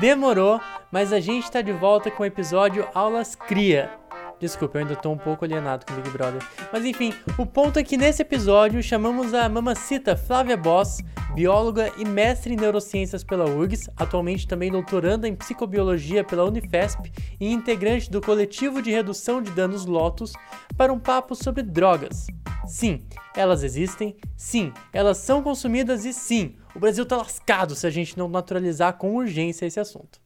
Demorou, mas a gente está de volta com o episódio Aulas Cria. Desculpa, eu ainda tô um pouco alienado com Big Brother. Mas enfim, o ponto é que nesse episódio chamamos a mamacita Flávia Boss, bióloga e mestre em neurociências pela URGS, atualmente também doutoranda em psicobiologia pela Unifesp e integrante do coletivo de redução de danos Lotus, para um papo sobre drogas. Sim, elas existem, sim, elas são consumidas e sim, o Brasil tá lascado se a gente não naturalizar com urgência esse assunto.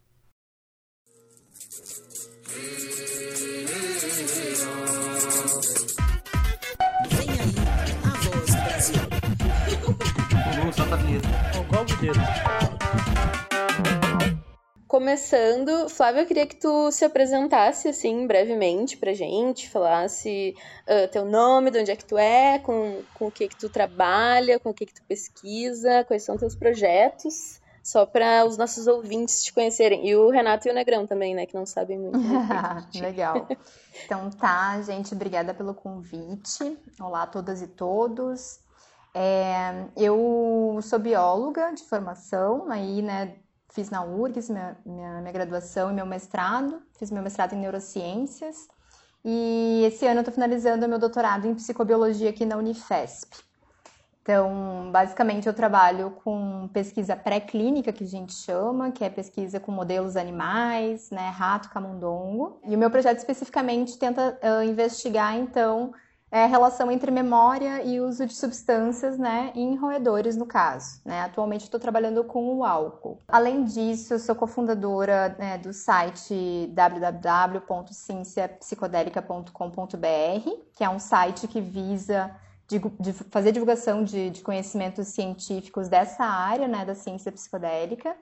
Começando, Flávia, eu queria que tu se apresentasse assim brevemente pra gente, falasse uh, teu nome, de onde é que tu é, com, com o que que tu trabalha, com o que que tu pesquisa, quais são teus projetos, só para os nossos ouvintes te conhecerem. E o Renato e o Negrão também, né, que não sabem muito. Legal. Então tá, gente, obrigada pelo convite. Olá a todas e todos. É, eu sou bióloga de formação, aí, né, fiz na URGS minha, minha, minha, graduação e meu mestrado, fiz meu mestrado em neurociências, e esse ano eu estou finalizando meu doutorado em psicobiologia aqui na Unifesp. Então, basicamente, eu trabalho com pesquisa pré-clínica, que a gente chama, que é pesquisa com modelos animais, né, rato, camundongo. E o meu projeto especificamente tenta uh, investigar, então, é a relação entre memória e uso de substâncias, né, em roedores, no caso. Né? Atualmente estou trabalhando com o álcool. Além disso, sou cofundadora né, do site www.cienciapsicodélica.com.br, que é um site que visa de fazer divulgação de, de, conhecimentos científicos dessa área, né, da ciência psicodélica.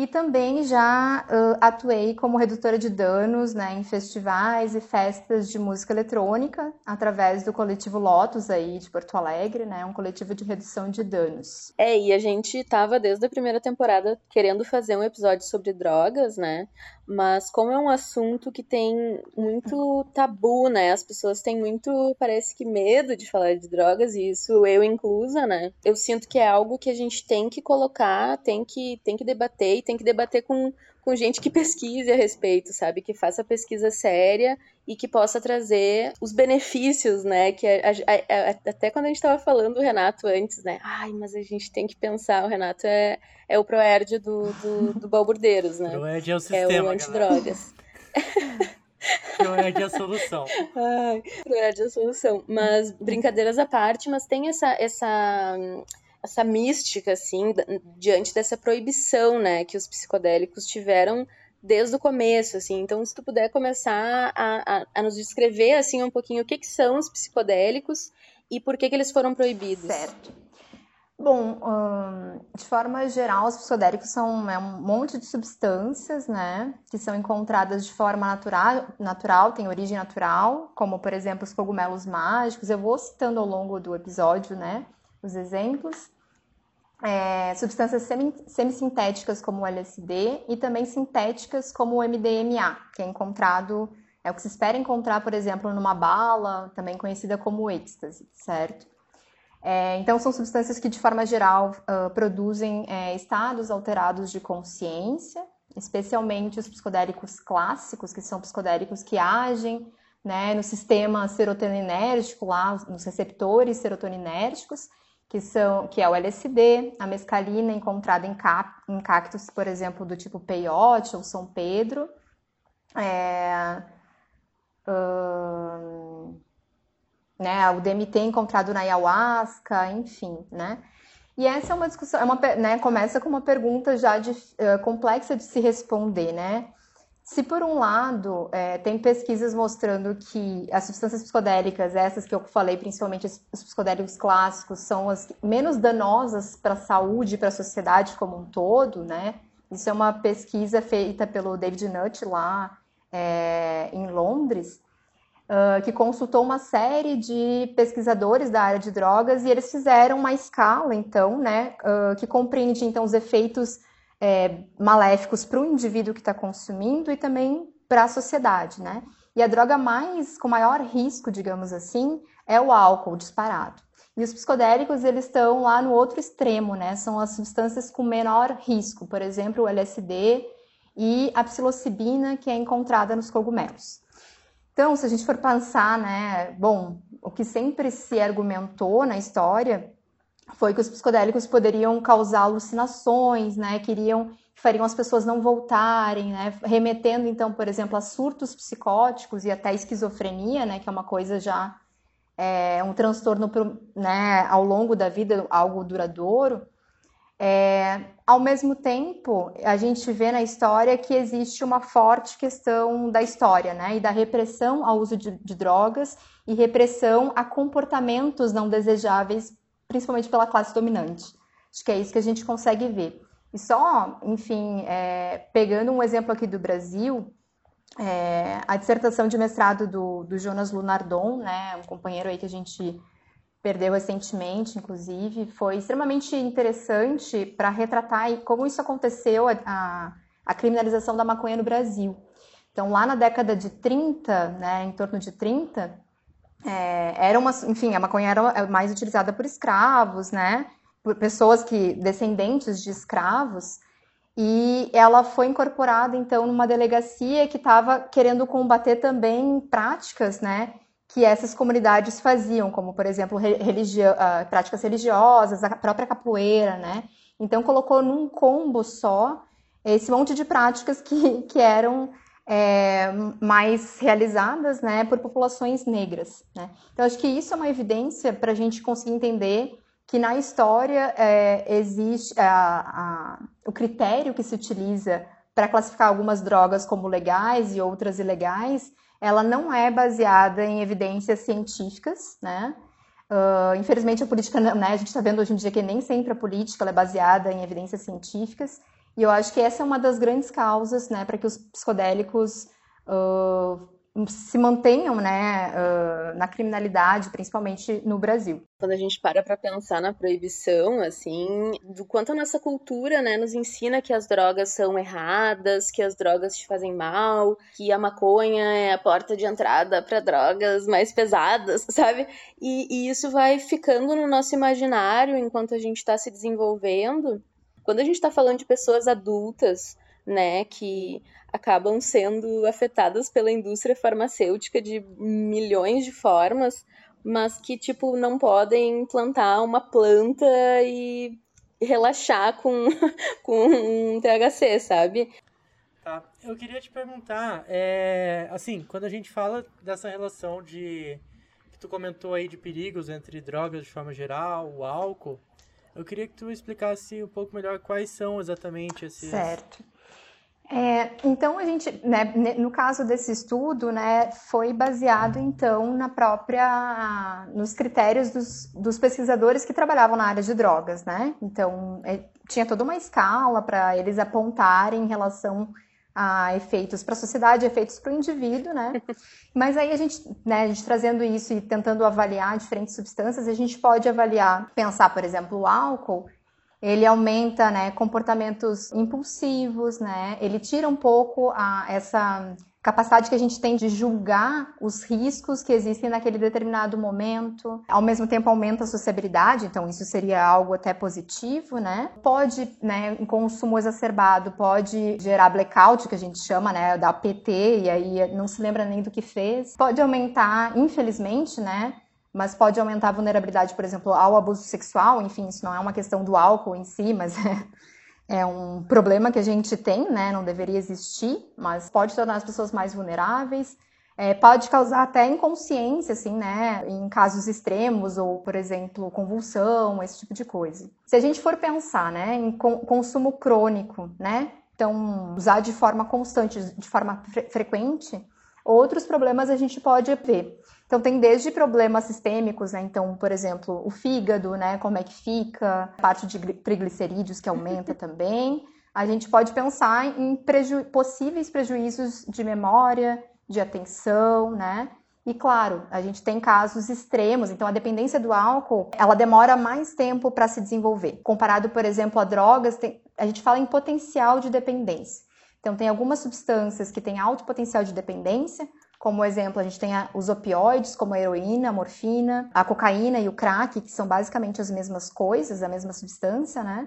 E também já uh, atuei como redutora de danos né, em festivais e festas de música eletrônica, através do coletivo Lotus aí de Porto Alegre, né, um coletivo de redução de danos. É, e a gente estava desde a primeira temporada querendo fazer um episódio sobre drogas, né? Mas como é um assunto que tem muito tabu, né? As pessoas têm muito, parece que medo de falar de drogas, e isso eu inclusa, né? Eu sinto que é algo que a gente tem que colocar, tem que, tem que debater, e tem que debater com, com gente que pesquise a respeito, sabe? Que faça pesquisa séria e que possa trazer os benefícios, né? Que a, a, a, até quando a gente estava falando do Renato antes, né? Ai, mas a gente tem que pensar, o Renato é, é o Proerd do, do, do Balburdeiros, né? Proerd é o sistema, É o antidrogas. Proerd é a solução. Ai, Proerd é a solução. Mas, brincadeiras à parte, mas tem essa, essa essa mística, assim, diante dessa proibição, né, que os psicodélicos tiveram desde o começo, assim. Então, se tu puder começar a, a, a nos descrever, assim, um pouquinho o que, que são os psicodélicos e por que, que eles foram proibidos. Certo. Bom, hum, de forma geral, os psicodélicos são é, um monte de substâncias, né, que são encontradas de forma natural, natural, tem origem natural, como, por exemplo, os cogumelos mágicos. Eu vou citando ao longo do episódio, né, os exemplos. É, substâncias semi, semissintéticas como o LSD e também sintéticas como o MDMA, que é encontrado, é o que se espera encontrar, por exemplo, numa bala, também conhecida como êxtase, certo? É, então, são substâncias que, de forma geral, uh, produzem é, estados alterados de consciência, especialmente os psicodélicos clássicos, que são psicodélicos que agem né, no sistema serotoninérgico, lá, nos receptores serotoninérgicos, que são que é o LSD, a mescalina encontrada em, cap, em cactos, por exemplo, do tipo peyote ou São Pedro, é, né, o DMT encontrado na ayahuasca, enfim, né? E essa é uma discussão, é uma, né, começa com uma pergunta já de, uh, complexa de se responder, né? Se por um lado é, tem pesquisas mostrando que as substâncias psicodélicas, essas que eu falei, principalmente os psicodélicos clássicos, são as menos danosas para a saúde e para a sociedade como um todo, né? Isso é uma pesquisa feita pelo David Nutt lá é, em Londres, uh, que consultou uma série de pesquisadores da área de drogas e eles fizeram uma escala, então, né, uh, que compreende então os efeitos é, maléficos para o indivíduo que está consumindo e também para a sociedade, né? E a droga mais com maior risco, digamos assim, é o álcool disparado. E os psicodélicos, eles estão lá no outro extremo, né? São as substâncias com menor risco, por exemplo, o LSD e a psilocibina, que é encontrada nos cogumelos. Então, se a gente for pensar, né, bom, o que sempre se argumentou na história foi que os psicodélicos poderiam causar alucinações, né, queriam fariam as pessoas não voltarem, né, remetendo então, por exemplo, a surtos psicóticos e até esquizofrenia, né, que é uma coisa já é, um transtorno, né, ao longo da vida, algo duradouro. É, ao mesmo tempo, a gente vê na história que existe uma forte questão da história, né, e da repressão ao uso de, de drogas e repressão a comportamentos não desejáveis, principalmente pela classe dominante. Acho que é isso que a gente consegue ver. E só, enfim, é, pegando um exemplo aqui do Brasil, é, a dissertação de mestrado do, do Jonas Lunardon, né, um companheiro aí que a gente perdeu recentemente, inclusive, foi extremamente interessante para retratar como isso aconteceu, a, a, a, criminalização da maconha no Brasil. Então, lá na década de 30, né, em torno de 30, é, era uma, enfim, a maconha era mais utilizada por escravos, né, por pessoas que descendentes de escravos, e ela foi incorporada então numa delegacia que estava querendo combater também práticas, né, que essas comunidades faziam, como por exemplo uh, práticas religiosas, a própria capoeira, né? Então colocou num combo só esse monte de práticas que, que eram é, mais realizadas, né, por populações negras, né? Então acho que isso é uma evidência para a gente conseguir entender que na história é, existe a, a, o critério que se utiliza para classificar algumas drogas como legais e outras ilegais, ela não é baseada em evidências científicas, né? Uh, infelizmente a política, né, a gente está vendo hoje em dia que nem sempre a política é baseada em evidências científicas, e eu acho que essa é uma das grandes causas, né, para que os psicodélicos uh, se mantenham né, uh, na criminalidade, principalmente no Brasil. Quando a gente para para pensar na proibição, assim, do quanto a nossa cultura né, nos ensina que as drogas são erradas, que as drogas te fazem mal, que a maconha é a porta de entrada para drogas mais pesadas, sabe? E, e isso vai ficando no nosso imaginário enquanto a gente está se desenvolvendo. Quando a gente está falando de pessoas adultas, né, que acabam sendo afetadas pela indústria farmacêutica de milhões de formas, mas que, tipo, não podem plantar uma planta e relaxar com, com um THC, sabe? Tá. Eu queria te perguntar, é, assim, quando a gente fala dessa relação de que tu comentou aí de perigos entre drogas de forma geral, o álcool, eu queria que tu explicasse um pouco melhor quais são exatamente esses. Certo. É, então a gente, né, no caso desse estudo, né, foi baseado então na própria, nos critérios dos, dos pesquisadores que trabalhavam na área de drogas, né? Então é, tinha toda uma escala para eles apontarem em relação a efeitos para a sociedade, efeitos para o indivíduo, né? Mas aí a gente, né, a gente trazendo isso e tentando avaliar diferentes substâncias, a gente pode avaliar, pensar, por exemplo, o álcool ele aumenta né, comportamentos impulsivos, né? Ele tira um pouco a, essa capacidade que a gente tem de julgar os riscos que existem naquele determinado momento. Ao mesmo tempo aumenta a sociabilidade, então isso seria algo até positivo, né? Pode, né, em consumo exacerbado, pode gerar blackout, que a gente chama, né, da PT, e aí não se lembra nem do que fez. Pode aumentar, infelizmente, né, mas pode aumentar a vulnerabilidade, por exemplo, ao abuso sexual. Enfim, isso não é uma questão do álcool em si, mas é, é um problema que a gente tem, né? Não deveria existir, mas pode tornar as pessoas mais vulneráveis. É, pode causar até inconsciência, assim, né? Em casos extremos, ou, por exemplo, convulsão, esse tipo de coisa. Se a gente for pensar, né, em consumo crônico, né? Então, usar de forma constante, de forma fre frequente, outros problemas a gente pode ver. Então tem desde problemas sistêmicos, né? Então, por exemplo, o fígado, né? Como é que fica, a parte de triglicerídeos que aumenta também. A gente pode pensar em preju possíveis prejuízos de memória, de atenção, né? E claro, a gente tem casos extremos, então a dependência do álcool, ela demora mais tempo para se desenvolver. Comparado, por exemplo, a drogas, tem, a gente fala em potencial de dependência. Então tem algumas substâncias que têm alto potencial de dependência, Como exemplo, a gente tem os opioides, como a heroína, a morfina, a cocaína e o crack, que são basicamente as mesmas coisas, a mesma substância, né?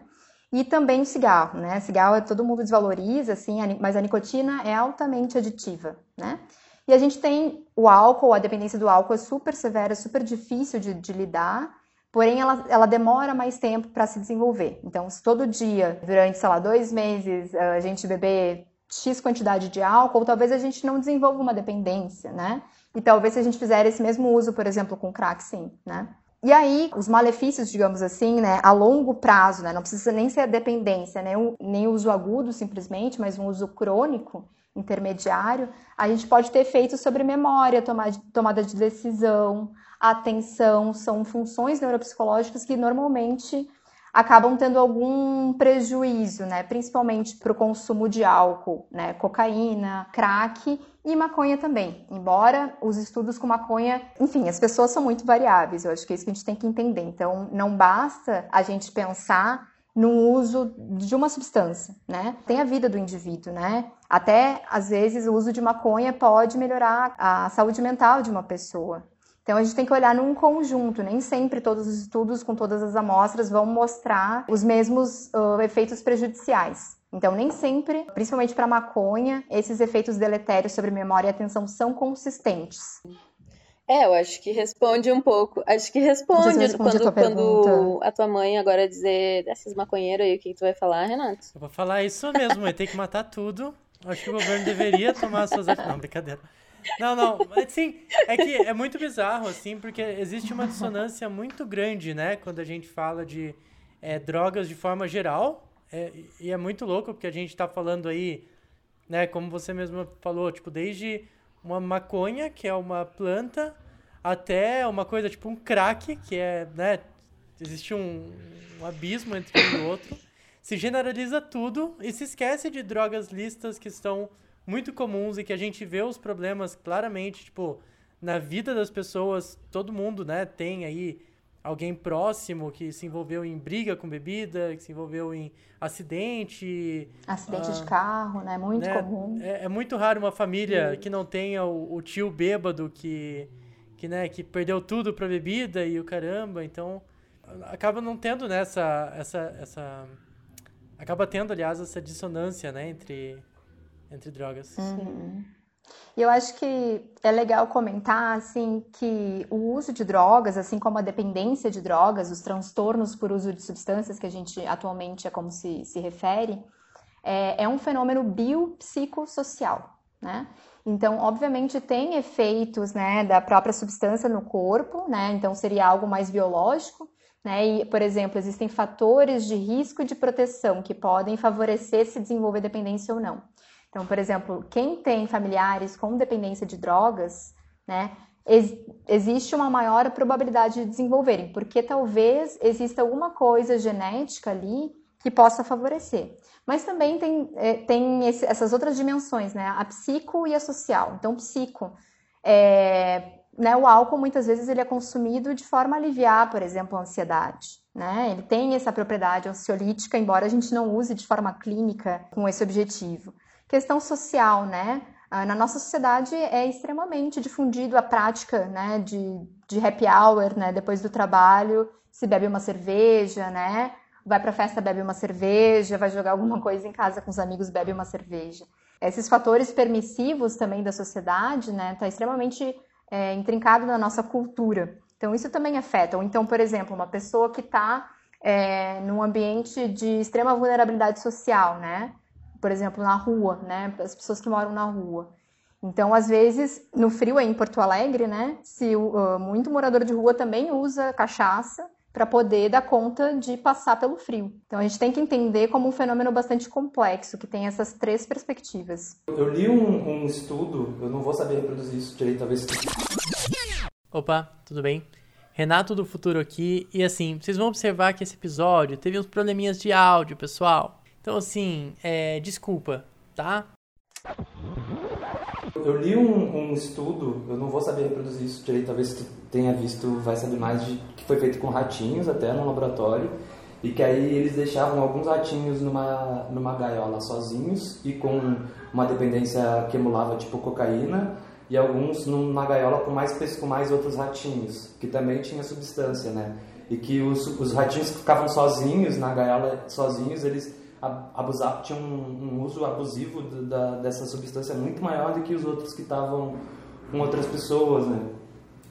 E também o cigarro, né? Cigarro todo mundo desvaloriza, assim, mas a nicotina é altamente aditiva, né? E a gente tem o álcool, a dependência do álcool é super severa, super difícil de, de lidar, porém ela, ela demora mais tempo para se desenvolver. Então, se todo dia, durante, sei lá, dois meses, a gente beber X quantidade de álcool, talvez a gente não desenvolva uma dependência, né? E talvez se a gente fizer esse mesmo uso, por exemplo, com crack, sim, né? E aí, os malefícios, digamos assim, né, a longo prazo, né, não precisa nem ser dependência, né, nem uso agudo simplesmente, mas um uso crônico, intermediário, a gente pode ter efeitos sobre memória, tomada de decisão, atenção, são funções neuropsicológicas que normalmente acabam tendo algum prejuízo, né? Principalmente para o consumo de álcool, né? Cocaína, crack e maconha também. Embora os estudos com maconha, enfim, as pessoas são muito variáveis. Eu acho que é isso que a gente tem que entender. Então, não basta a gente pensar no uso de uma substância, né? Tem a vida do indivíduo, né? Até às vezes o uso de maconha pode melhorar a saúde mental de uma pessoa. Então a gente tem que olhar num conjunto, nem sempre todos os estudos com todas as amostras vão mostrar os mesmos uh, efeitos prejudiciais. Então, nem sempre, principalmente para maconha, esses efeitos deletérios sobre memória e atenção são consistentes. É, eu acho que responde um pouco. Acho que responde quando, a quando a tua mãe agora dizer desses maconheiros aí, o que tu vai falar, Renato? Eu vou falar isso mesmo, vai ter que matar tudo. Acho que o governo deveria tomar suas Não, brincadeira. Não, não, assim, é que é muito bizarro, assim, porque existe uma dissonância muito grande, né, quando a gente fala de é, drogas de forma geral, é, e é muito louco, porque a gente tá falando aí, né, como você mesmo falou, tipo, desde uma maconha, que é uma planta, até uma coisa tipo um crack, que é, né, existe um, um abismo entre um e outro, se generaliza tudo e se esquece de drogas listas que estão muito comuns e que a gente vê os problemas claramente, tipo, na vida das pessoas, todo mundo, né, tem aí alguém próximo que se envolveu em briga com bebida, que se envolveu em acidente. Acidente de carro, né? Muito né? comum. É, é, muito raro uma família que não tenha o, o, tio bêbado que, que, né, que perdeu tudo pra bebida e o caramba. Então, acaba não tendo. Né, essa, essa, acaba tendo, aliás, essa dissonância, né, entre entre drogas. Uhum. Eu acho que é legal comentar assim que o uso de drogas, assim como a dependência de drogas, os transtornos por uso de substâncias que a gente atualmente é como se, se refere, é, é um fenômeno biopsicossocial, né? Então, obviamente, tem efeitos né, da própria substância no corpo, né? Então, seria algo mais biológico, né? E, por exemplo, existem fatores de risco e de proteção que podem favorecer se desenvolver dependência ou não. Então, por exemplo, quem tem familiares com dependência de drogas, né, ex existe uma maior probabilidade de desenvolverem, porque talvez exista alguma coisa genética ali que possa favorecer. Mas também tem, é, tem esse, essas outras dimensões, né, a psico e a social. Então, psico, é, né, o álcool muitas vezes ele é consumido de forma a aliviar, por exemplo, a ansiedade. Né? Ele tem essa propriedade ansiolítica, embora a gente não use de forma clínica com esse objetivo. Questão social, né? Ah, na nossa sociedade é extremamente difundido a prática né, de, de happy hour, né? Depois do trabalho, se bebe uma cerveja, né? Vai para festa, bebe uma cerveja, vai jogar alguma coisa em casa com os amigos, bebe uma cerveja. Esses fatores permissivos também da sociedade, né? Tá extremamente é, intrincado na nossa cultura. Então, isso também afeta. Ou então, por exemplo, uma pessoa que está é, num ambiente de extrema vulnerabilidade social, né? Por exemplo, na rua, né? As pessoas que moram na rua. Então, às vezes, no frio aí em Porto Alegre, né? Se uh, muito morador de rua também usa cachaça para poder dar conta de passar pelo frio. Então, a gente tem que entender como um fenômeno bastante complexo que tem essas três perspectivas. Eu li um, um estudo, eu não vou saber reproduzir isso direito, talvez. Opa, tudo bem? Renato do Futuro aqui, e assim, vocês vão observar que esse episódio teve uns probleminhas de áudio, pessoal. Então, assim, é, desculpa, tá? Eu li um, um, estudo, eu não vou saber reproduzir isso direito, talvez tu tenha visto, vai saber mais, de que foi feito com ratinhos até no laboratório, e que aí eles deixavam alguns ratinhos numa, numa gaiola sozinhos e com uma dependência que emulava tipo cocaína, e alguns na gaiola com mais, com mais outros ratinhos, que também tinha substância, né? E que os, os ratinhos que ficavam sozinhos na gaiola, sozinhos, eles abusavam, tinham um, um uso abusivo da, dessa substância muito maior do que os outros que estavam com outras pessoas, né?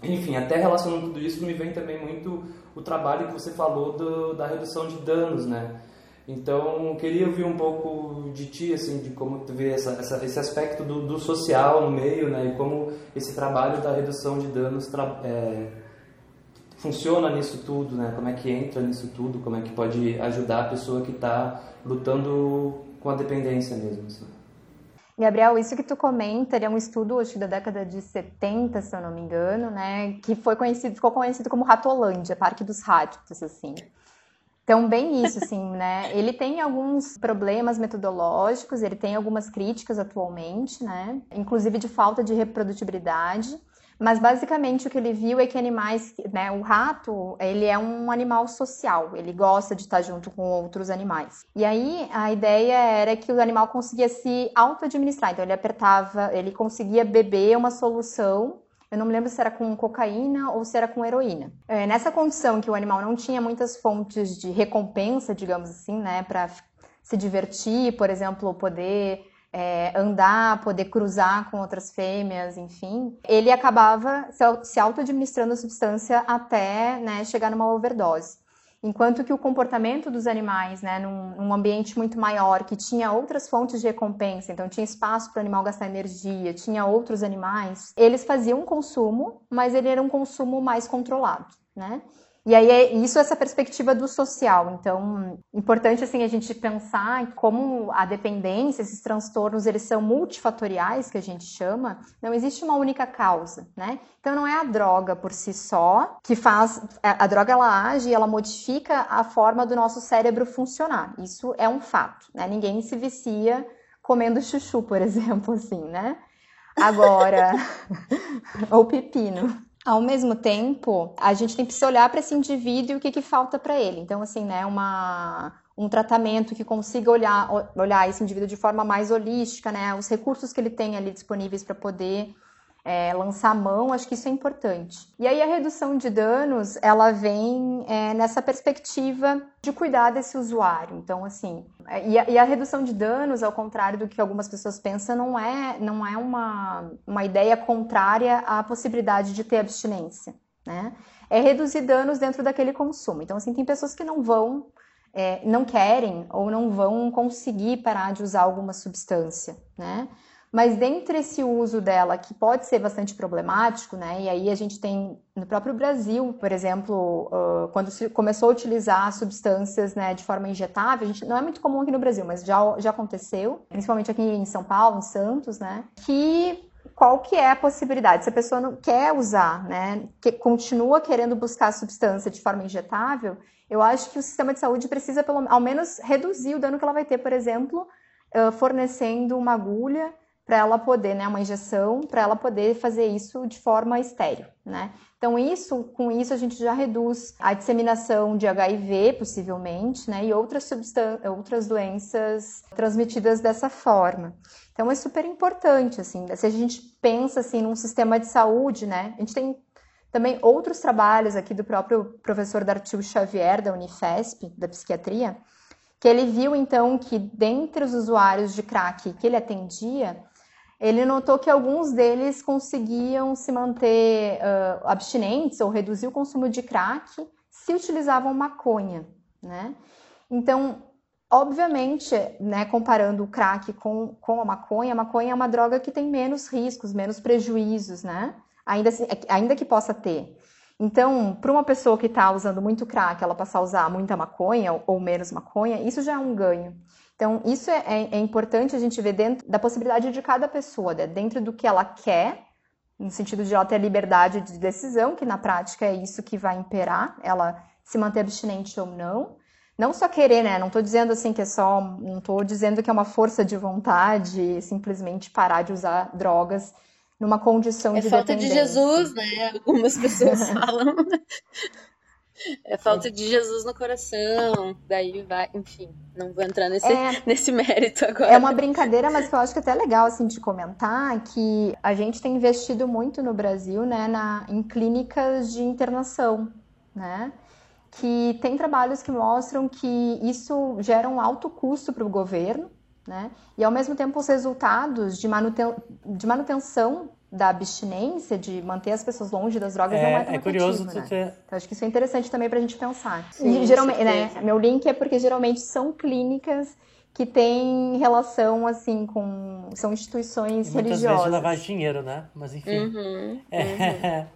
Enfim, até relacionando tudo isso, me vem também muito o trabalho que você falou do, da redução de danos, né? Então, queria ouvir um pouco de ti, assim, de como tu vê essa, essa, esse aspecto do, do, social no meio, né? E como esse trabalho da redução de danos é, funciona nisso tudo, né? Como é que entra nisso tudo, como é que pode ajudar a pessoa que está lutando com a dependência mesmo, assim. Gabriel, isso que tu comenta, ele é um estudo, acho da década de 70, se eu não me engano, né, que foi conhecido, ficou conhecido como Ratolândia, Parque dos Ratos, assim. Então, bem isso, assim, né? Ele tem alguns problemas metodológicos, ele tem algumas críticas atualmente, né? Inclusive de falta de reprodutibilidade. Mas basicamente o que ele viu é que animais, né, o rato, ele é um animal social, ele gosta de estar junto com outros animais. E aí a ideia era que o animal conseguia se auto-administrar, então ele apertava, ele conseguia beber uma solução eu não me lembro se era com cocaína ou se era com heroína. É, nessa condição que o animal não tinha muitas fontes de recompensa, digamos assim, né, para se divertir, por exemplo, poder é, andar, poder cruzar com outras fêmeas, enfim, ele acabava se auto-administrando a substância até né, chegar numa overdose. Enquanto que o comportamento dos animais, né, num, num, ambiente muito maior, que tinha outras fontes de recompensa, então tinha espaço para o animal gastar energia, tinha outros animais, eles faziam um consumo, mas ele era um consumo mais controlado, né? E aí é isso essa perspectiva do social. Então, importante assim a gente pensar como a dependência, esses transtornos, eles são multifatoriais, que a gente chama. Não existe uma única causa, né? Então não é a droga por si só que faz a droga ela age e ela modifica a forma do nosso cérebro funcionar. Isso é um fato, né? Ninguém se vicia comendo chuchu, por exemplo, assim, né? Agora, ou pepino. Ao mesmo tempo, a gente tem que se olhar para esse indivíduo e o que, que falta para ele. Então, assim, né, uma, um tratamento que consiga olhar, olhar esse indivíduo de forma mais holística, né, os recursos que ele tem ali disponíveis para poder é, lançar mão, acho que isso é importante. E aí a redução de danos, ela vem é, nessa perspectiva de cuidar desse usuário. Então, assim, é, e a, e a, redução de danos, ao contrário do que algumas pessoas pensam, não é, não é uma, uma ideia contrária à possibilidade de ter abstinência, né? É reduzir danos dentro daquele consumo. Então, assim, tem pessoas que não vão, é, não querem ou não vão conseguir parar de usar alguma substância, né? Mas dentro esse uso dela, que pode ser bastante problemático, né? E aí a gente tem no próprio Brasil, por exemplo, uh, quando se começou a utilizar substâncias né, de forma injetável, gente, não é muito comum aqui no Brasil, mas já, já aconteceu, principalmente aqui em São Paulo, em Santos, né? Que qual que é a possibilidade? Se a pessoa não quer usar, né, que continua querendo buscar a substância de forma injetável, eu acho que o sistema de saúde precisa, pelo, ao menos, reduzir o dano que ela vai ter, por exemplo, uh, fornecendo uma agulha para ela poder, né, uma injeção, para ela poder fazer isso de forma estéreo, né? Então isso, com isso a gente já reduz a disseminação de HIV, possivelmente, né, e outras outras doenças transmitidas dessa forma. Então é super importante, assim, se a gente pensa assim num sistema de saúde, né? A gente tem também outros trabalhos aqui do próprio professor Dartil Xavier da Unifesp, da psiquiatria, que ele viu então que dentre os usuários de crack que ele atendia, ele notou que alguns deles conseguiam se manter uh, abstinentes ou reduzir o consumo de crack se utilizavam maconha, né? Então, obviamente, né, comparando o crack com, com a maconha, a maconha é uma droga que tem menos riscos, menos prejuízos, né? Ainda, assim, ainda que possa ter. Então, para uma pessoa que está usando muito crack, ela passar a usar muita maconha ou menos maconha, isso já é um ganho. Então, isso é, é, é, importante a gente ver dentro da possibilidade de cada pessoa, né? dentro do que ela quer, no sentido de ela ter liberdade de decisão, que na prática é isso que vai imperar, ela se manter abstinente ou não. Não só querer, né? Não estou dizendo assim que é só. Não estou dizendo que é uma força de vontade simplesmente parar de usar drogas numa condição é de falta de Jesus, né? Algumas pessoas falam. É falta de Jesus no coração, daí vai, enfim, não vou entrar nesse, é, nesse mérito agora. É uma brincadeira, mas que eu acho que é até legal assim de comentar que a gente tem investido muito no Brasil, né, na, em clínicas de internação, né? Que tem trabalhos que mostram que isso gera um alto custo para o governo, né? E ao mesmo tempo os resultados de, manuten de manutenção da abstinência, de manter as pessoas longe das drogas, é, não é tão é curioso né? ter... Então, acho que isso é interessante também para a gente pensar. Sim, geralmente, né, meu link é porque geralmente são clínicas que têm relação, assim, com... São instituições e religiosas. Muitas vezes de lavar dinheiro, né? Mas, enfim. Uhum, é, uhum.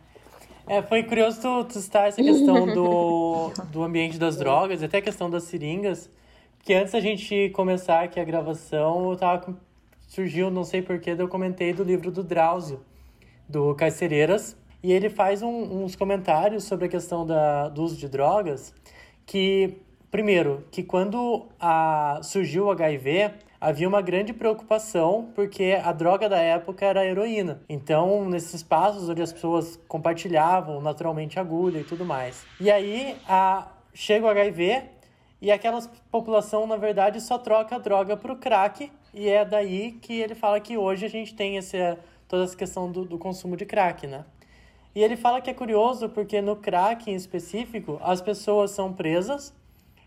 é, foi curioso tu, tu citar essa questão do, do ambiente das drogas, até a questão das seringas, porque antes da gente começar aqui a gravação, eu tava surgiu, não sei porquê, eu comentei do livro do Drauzio, do Carcereiras, e ele faz um, uns comentários sobre a questão da, do uso de drogas, que, primeiro, que quando a, surgiu o HIV, havia uma grande preocupação porque a droga da época era a heroína. Então, nesses espaços onde as pessoas compartilhavam naturalmente agulha e tudo mais. E aí, a, chega o HIV e aquela população, na verdade, só troca a droga para o crack e é daí que ele fala que hoje a gente tem esse, toda essa questão do, do consumo de crack, né? E ele fala que é curioso porque no crack em específico, as pessoas são presas,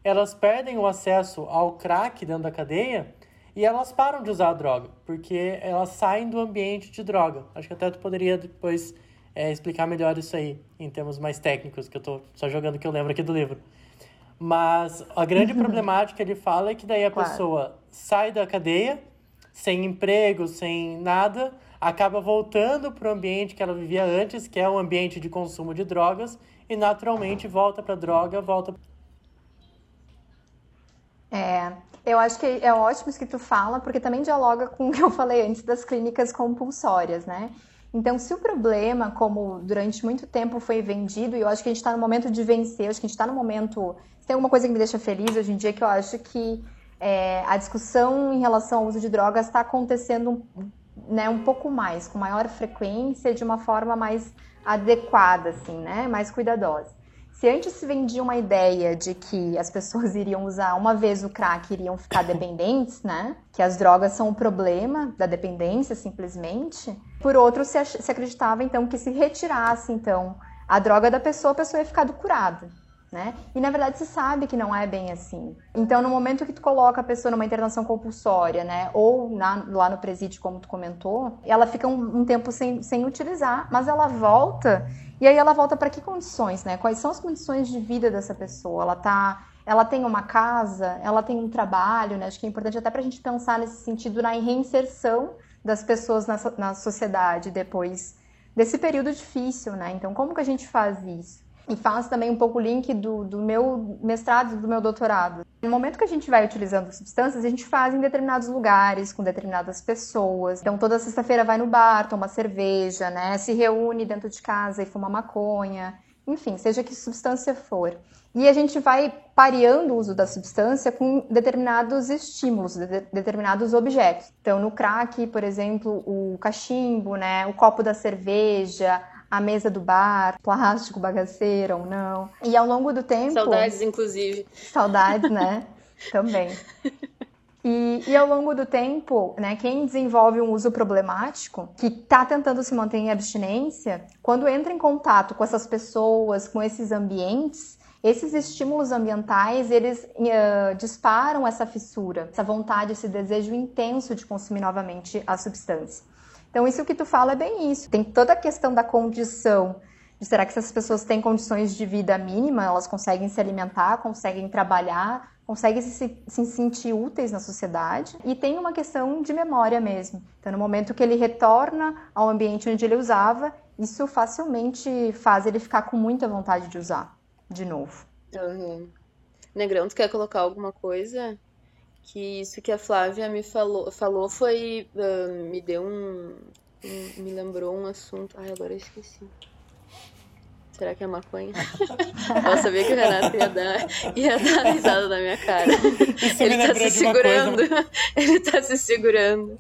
elas perdem o acesso ao crack dentro da cadeia e elas param de usar a droga, porque elas saem do ambiente de droga. Acho que até tu poderia depois é, explicar melhor isso aí, em termos mais técnicos, que eu tô só jogando o que eu lembro aqui do livro. Mas a grande problemática que ele fala é que daí a claro. pessoa sai da cadeia, sem emprego, sem nada, acaba voltando para o ambiente que ela vivia antes, que é o ambiente de consumo de drogas, e naturalmente volta para a droga, volta. É, eu acho que é ótimo isso que tu fala, porque também dialoga com o que eu falei antes das clínicas compulsórias, né? Então, se o problema, como durante muito tempo foi vendido, e eu acho que a gente está no momento de vencer, acho que a gente está no momento. Tem alguma coisa que me deixa feliz hoje em dia, que eu acho que é, a discussão em relação ao uso de drogas está acontecendo né, um pouco mais, com maior frequência, de uma forma mais adequada, assim, né? Mais cuidadosa. Se antes se vendia uma ideia de que as pessoas iriam usar uma vez o crack iriam ficar dependentes, né? Que as drogas são o problema da dependência, simplesmente. Por outro, se acreditava, então, que se retirasse, então, a droga da pessoa, a pessoa ia ficar curada. Né? E na verdade se sabe que não é bem assim. Então, no momento que tu coloca a pessoa numa internação compulsória, né, ou na, lá no presídio, como tu comentou, ela fica um, um tempo sem, sem utilizar, mas ela volta e aí ela volta para que condições, né? Quais são as condições de vida dessa pessoa? Ela tá, ela tem uma casa, ela tem um trabalho, né? Acho que é importante até para a gente pensar nesse sentido na reinserção das pessoas na, na sociedade depois desse período difícil, né? Então, como que a gente faz isso? E faz também um pouco o link do, do meu mestrado e do meu doutorado. No momento que a gente vai utilizando substâncias, a gente faz em determinados lugares, com determinadas pessoas. Então, toda sexta-feira vai no bar, toma cerveja, né? Se reúne dentro de casa e fuma maconha. Enfim, seja que substância for. E a gente vai pareando o uso da substância com determinados estímulos, de determinados objetos. Então, no crack, por exemplo, o cachimbo, né, o copo da cerveja, a mesa do bar, plástico bagaceiro ou não. E ao longo do tempo. Saudades, inclusive. Saudades, né? Também. E, e, ao longo do tempo, né, quem desenvolve um uso problemático, que está tentando se manter em abstinência, quando entra em contato com essas pessoas, com esses ambientes, esses estímulos ambientais, eles uh, disparam essa fissura, essa vontade, esse desejo intenso de consumir novamente a substância. Então, isso que tu fala é bem isso. Tem toda a questão da condição. De será que essas pessoas têm condições de vida mínima? Elas conseguem se alimentar, conseguem trabalhar, conseguem se, se sentir úteis na sociedade? E tem uma questão de memória mesmo. Então, no momento que ele retorna ao ambiente onde ele usava, isso facilmente faz ele ficar com muita vontade de usar de novo. Uhum. Negrão, tu quer colocar alguma coisa? Que isso que a Flávia me falou, falou foi. Uh, me deu um, um, me lembrou um assunto. Ai, agora eu esqueci. Será que é maconha? eu sabia que o Renato ia dar, ia dar risada na minha cara. Ele tá se segurando. coisa. Ele tá se segurando.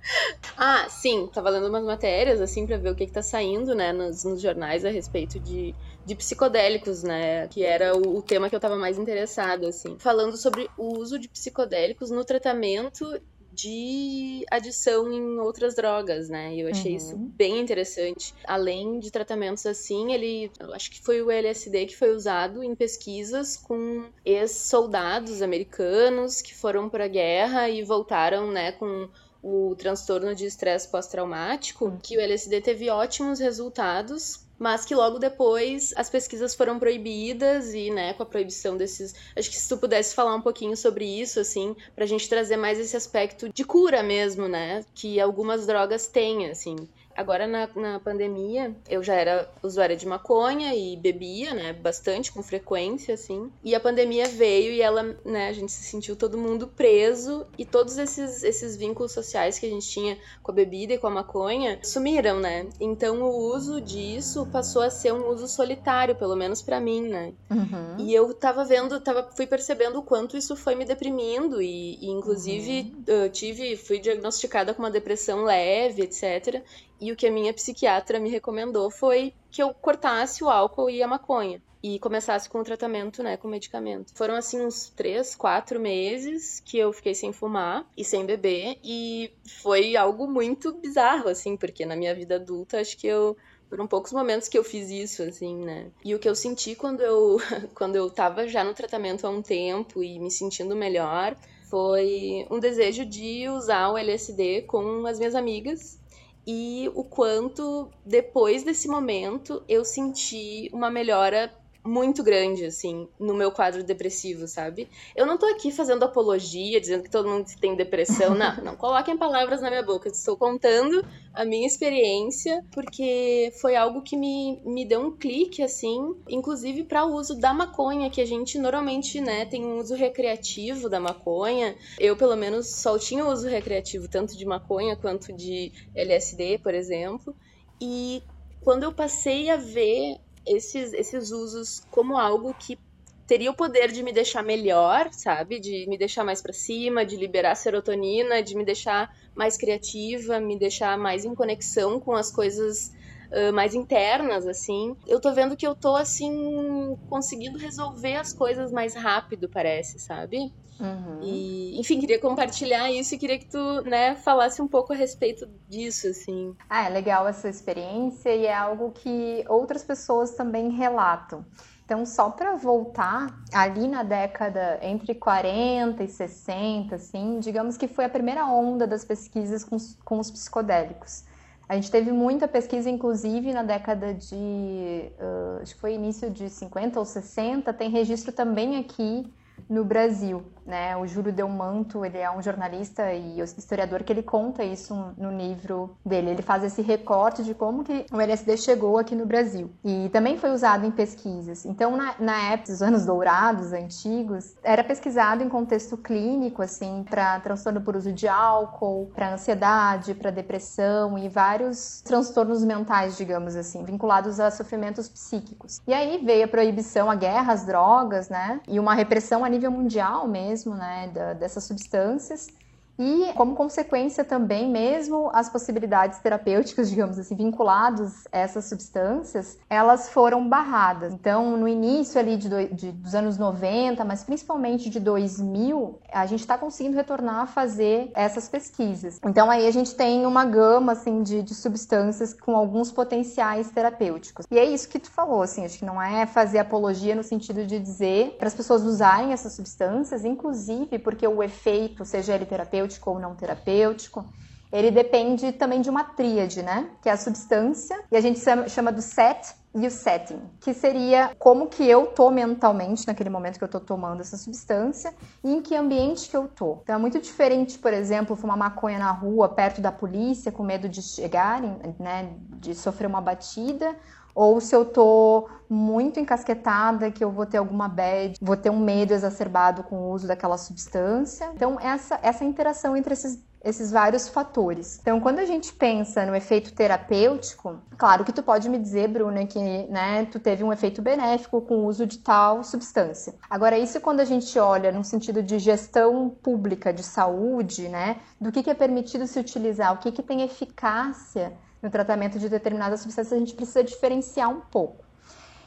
Ah, sim, tava lendo umas matérias, assim, pra ver o que que tá saindo, né, nos, nos jornais a respeito de, de psicodélicos, né, que era o, o tema que eu tava mais interessada, assim. Falando sobre o uso de psicodélicos no tratamento de adição em outras drogas, né? E eu achei Uhum. isso bem interessante. Além de tratamentos assim, ele, eu acho que foi o LSD que foi usado em pesquisas com ex-soldados americanos que foram para a guerra e voltaram, né, com o transtorno de estresse pós-traumático, que o LSD teve ótimos resultados, mas que logo depois as pesquisas foram proibidas e, né, com a proibição desses, acho que se tu pudesse falar um pouquinho sobre isso, assim, pra gente trazer mais esse aspecto de cura mesmo, né, que algumas drogas têm, assim. Agora na, na pandemia, eu já era usuária de maconha e bebia, né, bastante, com frequência, assim. E a pandemia veio e ela, né, a gente se sentiu todo mundo preso e todos esses, esses vínculos sociais que a gente tinha com a bebida e com a maconha sumiram, né? Então o uso disso passou a ser um uso solitário, pelo menos pra mim, né? Uhum. E eu tava vendo, tava, fui percebendo o quanto isso foi me deprimindo e, e inclusive eu tive, fui diagnosticada com uma depressão leve, etc. E o que a minha psiquiatra me recomendou foi que eu cortasse o álcool e a maconha e começasse com o tratamento, né, com medicamento. Foram assim uns três, quatro meses que eu fiquei sem fumar e sem beber e foi algo muito bizarro, assim, porque na minha vida adulta acho que eu foram poucos momentos que eu fiz isso, assim, né? E o que eu senti quando eu, quando eu tava já no tratamento há um tempo e me sentindo melhor foi um desejo de usar o LSD com as minhas amigas e o quanto depois desse momento eu senti uma melhora muito grande, assim, no meu quadro depressivo, sabe? Eu não tô aqui fazendo apologia, dizendo que todo mundo tem depressão, não, não coloquem palavras na minha boca, eu estou contando a minha experiência, porque foi algo que me, me deu um clique, assim, inclusive para o uso da maconha, que a gente normalmente, né, tem um uso recreativo da maconha. Eu, pelo menos, só tinha uso recreativo, tanto de maconha quanto de LSD, por exemplo. E quando eu passei a ver esses, esses usos como algo que teria o poder de me deixar melhor, sabe? De me deixar mais para cima, de liberar serotonina, de me deixar mais criativa, me deixar mais em conexão com as coisas uh, mais internas, assim. Eu tô vendo que eu tô, assim, conseguindo resolver as coisas mais rápido, parece, sabe? Uhum. E, enfim, queria compartilhar isso e queria que tu, né, falasse um pouco a respeito disso, assim. Ah, é legal essa experiência e é algo que outras pessoas também relatam. Então, só para voltar, ali na década entre 40 e 60, assim, digamos que foi a primeira onda das pesquisas com, com os psicodélicos. A gente teve muita pesquisa, inclusive na década de, ah, acho que foi início de 50 ou 60, tem registro também aqui no Brasil, né? O Júlio Delmanto, ele é um jornalista e historiador que ele conta isso no livro dele. Ele faz esse recorte de como que o LSD chegou aqui no Brasil. E também foi usado em pesquisas. Então, na, na época dos anos dourados, antigos, era pesquisado em contexto clínico, assim, para transtorno por uso de álcool, para ansiedade, para depressão e vários transtornos mentais, digamos assim, vinculados a sofrimentos psíquicos. E aí veio a proibição, a guerra às drogas, né? E uma repressão nível mundial mesmo, né? da- dessas substâncias. E, como consequência também, mesmo as possibilidades terapêuticas, digamos assim, vinculados a essas substâncias, elas foram barradas. Então, no início ali de, de- dos anos 90, mas principalmente de 2000, a gente está conseguindo retornar a fazer essas pesquisas. Então, aí a gente tem uma gama, assim, de, de substâncias com alguns potenciais terapêuticos. E é isso que tu falou, assim, acho que não é fazer apologia no sentido de dizer para as pessoas usarem essas substâncias, inclusive porque o efeito, seja ele terapêutico ou não terapêutico, ele depende também de uma tríade, né? Que é a substância, e a gente chama do set e o setting, que seria como que eu tô mentalmente naquele momento que eu tô tomando essa substância e em que ambiente que eu tô. Então é muito diferente, por exemplo, fumar maconha na rua, perto da polícia, com medo de chegarem, né, de sofrer uma batida, ou se eu tô muito encasquetada, que eu vou ter alguma bad, vou ter um medo exacerbado com o uso daquela substância. Então, essa, essa interação entre esses esses vários fatores. Então, quando a gente pensa no efeito terapêutico, claro que tu pode me dizer, Bruna, que né, tu teve um efeito benéfico com o uso de tal substância. Agora, isso quando a gente olha no sentido de gestão pública de saúde, né, do que, que é permitido se utilizar, o que, que tem eficácia no tratamento de determinadas substâncias, a gente precisa diferenciar um pouco.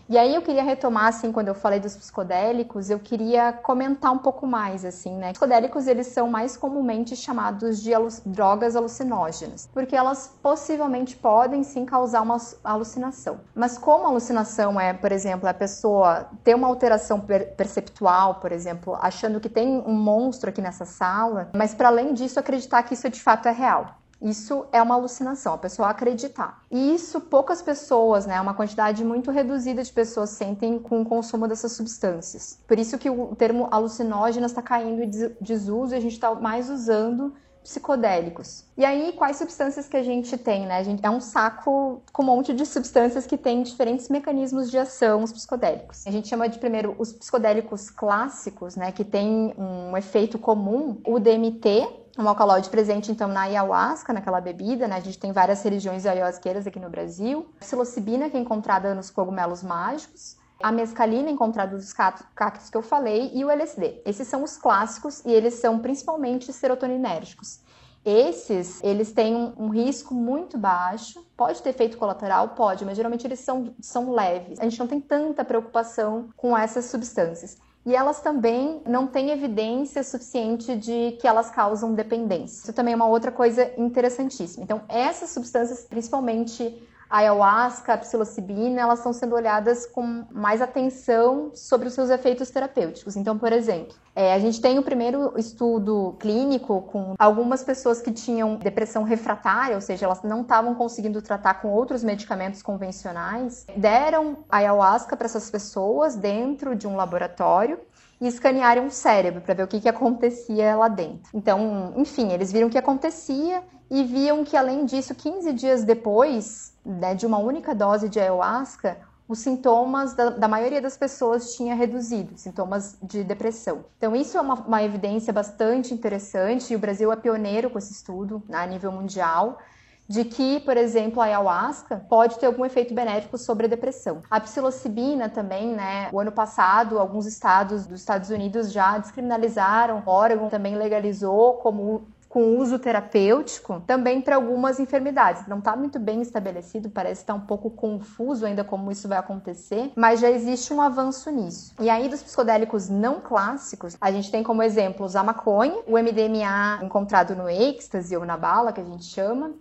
E aí eu queria retomar, assim, quando eu falei dos psicodélicos, eu queria comentar um pouco mais, assim, né? Os psicodélicos, eles são mais comumente chamados de alu drogas alucinógenas, porque elas possivelmente podem, sim, causar uma alucinação. Mas como a alucinação é, por exemplo, a pessoa ter uma alteração per perceptual, por exemplo, achando que tem um monstro aqui nessa sala, mas para além disso, acreditar que isso de fato é real. Isso é uma alucinação, a pessoa acreditar. E isso poucas pessoas, né, uma quantidade muito reduzida de pessoas sentem com o consumo dessas substâncias. Por isso que o termo alucinógenas está caindo em desuso e a gente está mais usando psicodélicos. E aí, quais substâncias que a gente tem, né? A gente, é um saco com um monte de substâncias que têm diferentes mecanismos de ação, os psicodélicos. A gente chama de, primeiro, os psicodélicos clássicos, né? Que tem um efeito comum, o DMT, um alcaloide presente então na ayahuasca, naquela bebida, né? A gente tem várias religiões ayahuasqueiras aqui no Brasil. A psilocibina, que é encontrada nos cogumelos mágicos. A mescalina, encontrada nos cactos que eu falei. E o LSD. Esses são os clássicos e eles são principalmente serotoninérgicos. Esses, eles têm um, um, risco muito baixo. Pode ter efeito colateral? Pode, mas geralmente eles são, são leves. A gente não tem tanta preocupação com essas substâncias e elas também não têm evidência suficiente de que elas causam dependência. Isso também é uma outra coisa interessantíssima. Então, essas substâncias, principalmente a ayahuasca, a psilocibina, elas estão sendo olhadas com mais atenção sobre os seus efeitos terapêuticos. Então, por exemplo, é, a gente tem o primeiro estudo clínico com algumas pessoas que tinham depressão refratária, ou seja, elas não estavam conseguindo tratar com outros medicamentos convencionais, deram ayahuasca para essas pessoas dentro de um laboratório e escanearam o cérebro para ver o que, que acontecia lá dentro. Então, enfim, eles viram o que acontecia e viam que, além disso, 15 dias depois, né, de uma única dose de ayahuasca, os sintomas da, da, maioria das pessoas tinha reduzido, sintomas de depressão. Então, isso é uma, uma, evidência bastante interessante e o Brasil é pioneiro com esse estudo né, a nível mundial. De que, por exemplo, a ayahuasca pode ter algum efeito benéfico sobre a depressão. A psilocibina também, né? O ano passado, alguns estados dos Estados Unidos já descriminalizaram, Oregon também legalizou como com uso terapêutico também para algumas enfermidades. Não está muito bem estabelecido, parece estar tá um pouco confuso ainda como isso vai acontecer, mas já existe um avanço nisso. E aí dos psicodélicos não clássicos, a gente tem como exemplos a maconha, o MDMA encontrado no êxtase ou na bala, que a gente chama,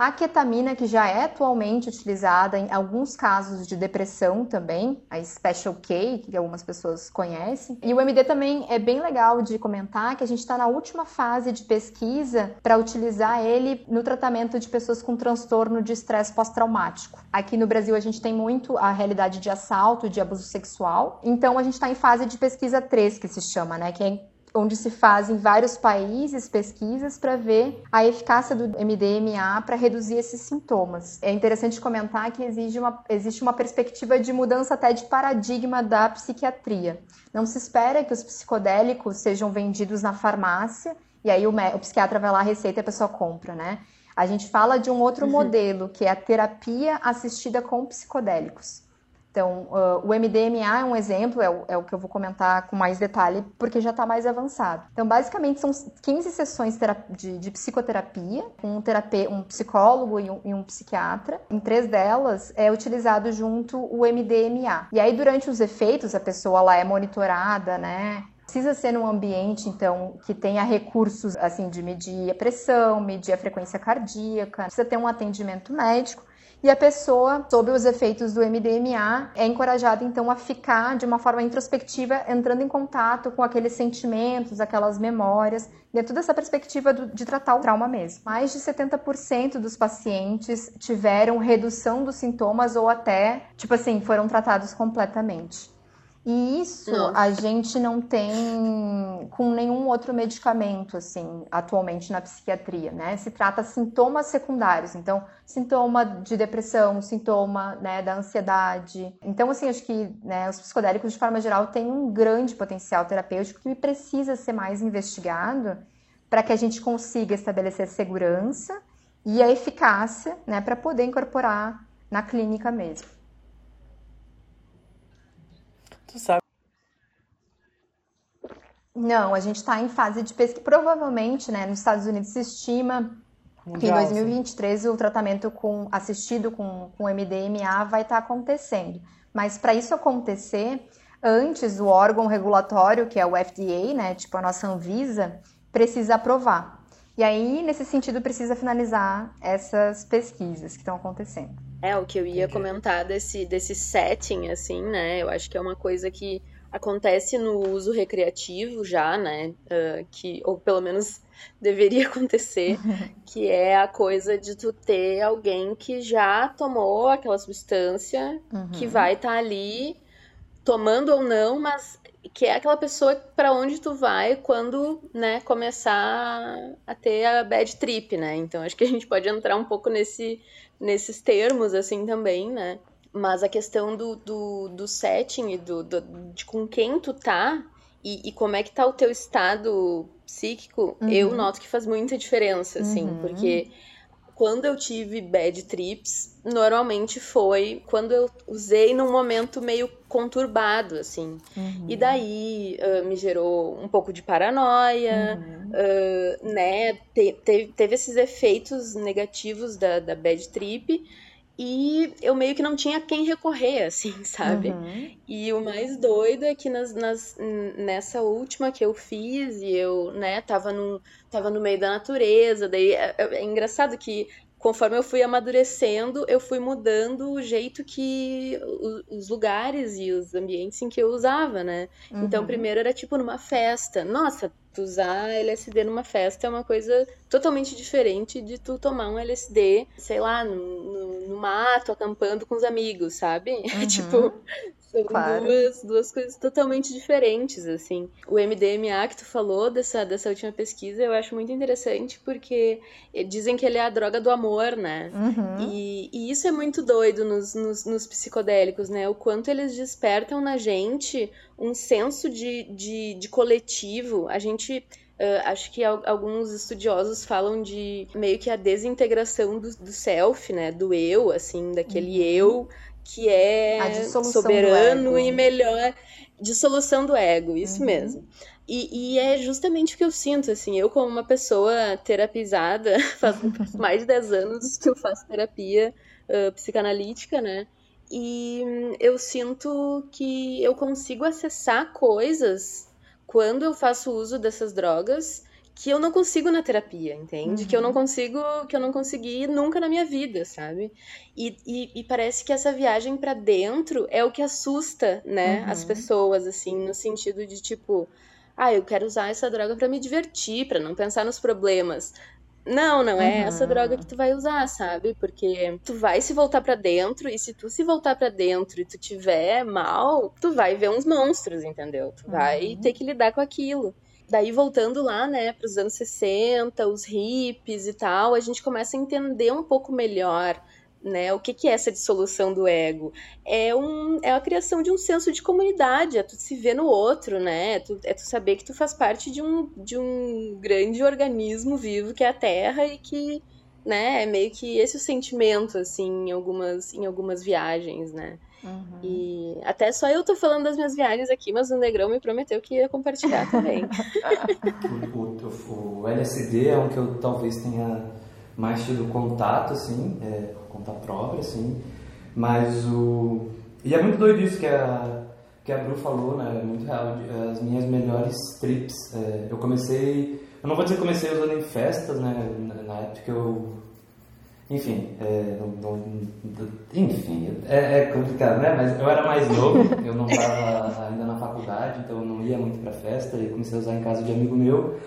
a ketamina, que já é atualmente utilizada em alguns casos de depressão também, a Special K, que algumas pessoas conhecem. E o MD também é bem legal de comentar que a gente está na última fase de pesquisa para utilizar ele no tratamento de pessoas com transtorno de estresse pós-traumático. Aqui no Brasil a gente tem muito a realidade de assalto, de abuso sexual. Então a gente está em fase de pesquisa 3, que se chama, né? Que é onde se faz em vários países pesquisas para ver a eficácia do MDMA para reduzir esses sintomas. É interessante comentar que exige uma, existe uma perspectiva de mudança até de paradigma da psiquiatria. Não se espera que os psicodélicos sejam vendidos na farmácia e aí o, o psiquiatra vai lá, receita e a pessoa compra, né? A gente fala de um outro uhum. modelo, que é a terapia assistida com psicodélicos. Então, uh, o MDMA é um exemplo, é o, é o, que eu vou comentar com mais detalhe, porque já está mais avançado. Então, basicamente, são 15 sessões de, de psicoterapia, um, terapia, um psicólogo e um, e um, psiquiatra. Em três delas é utilizado junto o MDMA. E aí, durante os efeitos, a pessoa lá é monitorada, né? Precisa ser num ambiente, então, que tenha recursos, assim, de medir a pressão, medir a frequência cardíaca, precisa ter um atendimento médico e a pessoa, sob os efeitos do MDMA, é encorajada então a ficar de uma forma introspectiva, entrando em contato com aqueles sentimentos, aquelas memórias, dentro dessa perspectiva de tratar o trauma mesmo. Mais de 70% dos pacientes tiveram redução dos sintomas ou até, tipo assim, foram tratados completamente. E isso Nossa. a gente não tem com nenhum outro medicamento, assim, atualmente na psiquiatria, né? Se trata sintomas secundários, então, sintoma de depressão, sintoma, né, da ansiedade. Então, assim, acho que né, os psicodélicos, de forma geral, têm um grande potencial terapêutico que precisa ser mais investigado para que a gente consiga estabelecer segurança e a eficácia, né, para poder incorporar na clínica mesmo. Tu sabe? Não, a gente está em fase de pesquisa. Provavelmente, né, nos Estados Unidos se estima que em 2023 o tratamento com, assistido com, com MDMA vai estar tá acontecendo. Mas para isso acontecer, antes o órgão regulatório, que é o FDA, né, tipo a nossa Anvisa, precisa aprovar. E aí, nesse sentido, precisa finalizar essas pesquisas que estão acontecendo. É, o que eu ia comentar desse, desse setting, assim, né? Eu acho que é uma coisa que acontece no uso recreativo já, né? Uh, que, ou pelo menos deveria acontecer, que é a coisa de tu ter alguém que já tomou aquela substância, uhum. que vai estar tá ali tomando ou não, mas que é aquela pessoa para onde tu vai quando, né, começar a ter a bad trip, né? Então acho que a gente pode entrar um pouco nesse, nesses termos assim também, né? Mas a questão do, do, do setting e do, do, de com quem tu tá e, e, como é que tá o teu estado psíquico, uhum. eu noto que faz muita diferença, assim, uhum. porque quando eu tive bad trips, normalmente foi quando eu usei num momento meio conturbado, assim. Uhum. E daí uh, me gerou um pouco de paranoia, uhum. uh, né? Te, te, teve esses efeitos negativos da, da bad trip. E eu meio que não tinha quem recorrer, assim, sabe? Uhum. E o mais doido é que nas, nas, nessa última que eu fiz, e eu, né, tava no, tava no meio da natureza, daí é, é, é engraçado que conforme eu fui amadurecendo, eu fui mudando o jeito que os lugares e os ambientes em que eu usava, né? Então, uhum. Então, primeiro era tipo numa festa. Nossa, tu usar LSD numa festa é uma coisa totalmente diferente de tu tomar um LSD, sei lá, no, no, no mato, acampando com os amigos, sabe? Uhum. tipo, são claro. duas, duas coisas totalmente diferentes, assim. O MDMA que tu falou dessa, dessa última pesquisa, eu acho muito interessante porque dizem que ele é a droga do amor, né? Uhum. E, e, isso é muito doido nos, nos, nos, psicodélicos, né? O quanto eles despertam na gente um senso de, de, de coletivo. A gente Uh, acho que alguns estudiosos falam de meio que a desintegração do, do self, né? Do eu, assim, daquele uhum. eu que é soberano e melhor. Dissolução do ego, isso uhum. mesmo. E, e, é justamente o que eu sinto, assim, eu como uma pessoa terapizada, faz mais de 10 anos que eu faço terapia uh, psicanalítica, né? E eu sinto que eu consigo acessar coisas quando eu faço uso dessas drogas que eu não consigo na terapia, entende? Uhum. Que eu não uhum. consigo, que eu não consegui nunca na minha vida, sabe? E, e, e parece que essa viagem para dentro é o que assusta, né, uhum. as pessoas, assim, no sentido de tipo, ah, eu quero usar essa droga para me divertir, para não pensar nos problemas. Não, não é uhum. essa droga que tu vai usar, sabe? Porque tu vai se voltar para dentro e se tu se voltar para dentro e tu tiver mal, tu vai ver uns monstros, entendeu? Tu vai uhum. ter que lidar com aquilo. Daí, voltando lá, né, para os anos 60, os hippies e tal, a gente começa a entender um pouco melhor né? O que, que é essa dissolução do ego? É, um, é a criação de um senso de comunidade, é tu se ver no outro, né? É tu, é tu saber que tu faz parte de um, de um grande organismo vivo que é a Terra e que, né, é meio que esse o sentimento, assim, em algumas, em algumas viagens, né? Uhum. E até só eu tô falando das minhas viagens aqui, mas o Negrão me prometeu que ia compartilhar também. o, o, o, LSD é um que eu talvez tenha mais tido contato, assim, é, conta própria, assim, mas o... E é muito doido isso que a, que a Bru falou, né, é muito real, as minhas melhores trips, é, eu comecei... Eu não vou dizer que comecei usando em festas, né, na época que eu enfim, é, não, não, enfim é, é, complicado, né? Mas eu era mais novo, eu não estava ainda na faculdade, então eu não ia muito para festa e comecei a usar em casa de amigo meu.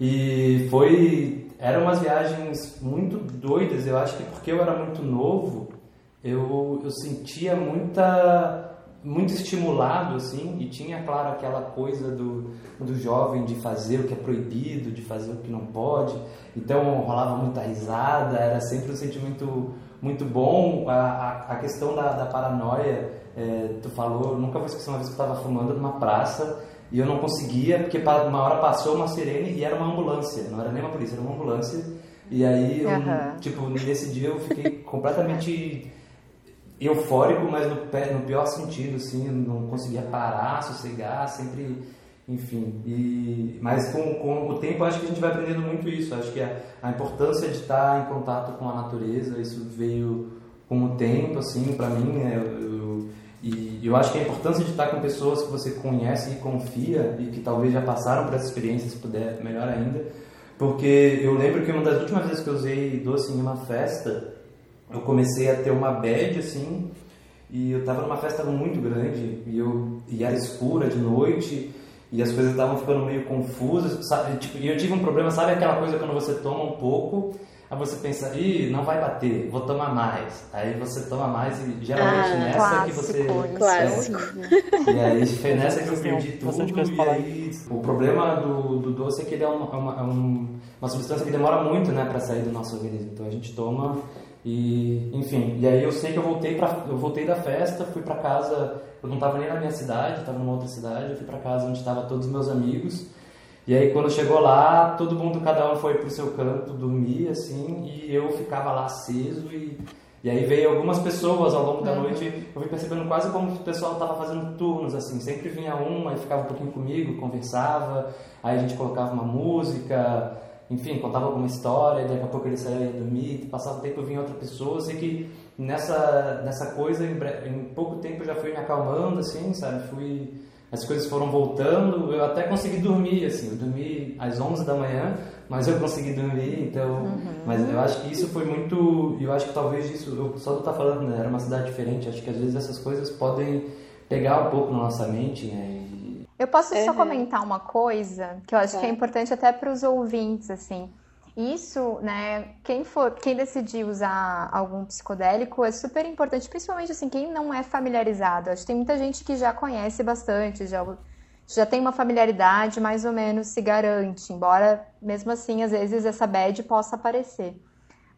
E foi. Eram umas viagens muito doidas, eu acho que porque eu era muito novo, eu, eu sentia muita muito estimulado assim e tinha claro aquela coisa do, do jovem de fazer o que é proibido de fazer o que não pode então rolava muita risada era sempre um sentimento muito bom a, a, a questão da, da paranoia é, tu falou nunca vou esquecer uma vez que eu estava fumando numa praça E eu não conseguia, porque uma hora passou uma sirene e era uma ambulância, não era nem uma polícia, era uma ambulância. E aí, eu, uhum. tipo, nesse dia eu fiquei completamente eufórico, mas no, no pior sentido, assim, não conseguia parar, sossegar, sempre, enfim. E, mas com, com o tempo acho que a gente vai aprendendo muito isso. Acho que a, a importância de estar em contato com a natureza, isso veio com o tempo, assim, para mim, né? Eu, eu, e eu acho que a importância de estar com pessoas que você conhece e confia e que talvez já passaram por essa experiência, se puder, melhor ainda. Porque eu lembro que uma das últimas vezes que eu usei doce em uma festa, eu comecei a ter uma bad, assim, e eu tava numa festa muito grande, e, eu, e era escura de noite, e as coisas estavam ficando meio confusas, sabe? Tipo, e eu tive um problema, sabe aquela coisa quando você toma um pouco, aí você pensa, ih, não vai bater, vou tomar mais. Aí você toma mais e geralmente ah, nessa clássico, que você... Clássico. E aí foi nessa que eu perdi tudo, e aí o problema do, do doce é que ele é uma, é uma, é uma substância que demora muito, né, para sair do nosso organismo. Então a gente toma e, enfim, e aí eu sei que eu voltei para eu voltei da festa, fui para casa, eu não estava nem na minha cidade, estava numa outra cidade, eu fui para casa onde estavam todos os meus amigos. E aí quando chegou lá, todo mundo cada um foi pro seu canto dormir assim, e eu ficava lá aceso e e aí veio algumas pessoas ao longo da uhum. noite, eu fui percebendo quase como o pessoal estava fazendo turnos assim, sempre vinha uma e ficava um pouquinho comigo, conversava, aí a gente colocava uma música, enfim, contava alguma história, daqui a pouco ele saía e dormir, passava o tempo vinha outra pessoa, sei que nessa, nessa coisa, em, em pouco tempo eu já fui me acalmando, assim, sabe, fui, as coisas foram voltando, eu até consegui dormir, assim, eu dormi às 11 da manhã, mas eu consegui dormir, então, uhum. mas eu acho que isso foi muito, eu acho que talvez isso, eu, só tu tá falando, né, era uma cidade diferente, acho que às vezes essas coisas podem pegar um pouco na nossa mente, né, eu posso uhum. só comentar uma coisa que eu acho que é importante até para os ouvintes, assim. Isso, né, quem for, quem decidir usar algum psicodélico é super importante, principalmente assim, quem não é familiarizado. Acho que tem muita gente que já conhece bastante, já, já tem uma familiaridade, mais ou menos se garante, embora mesmo assim, às vezes, essa bad possa aparecer.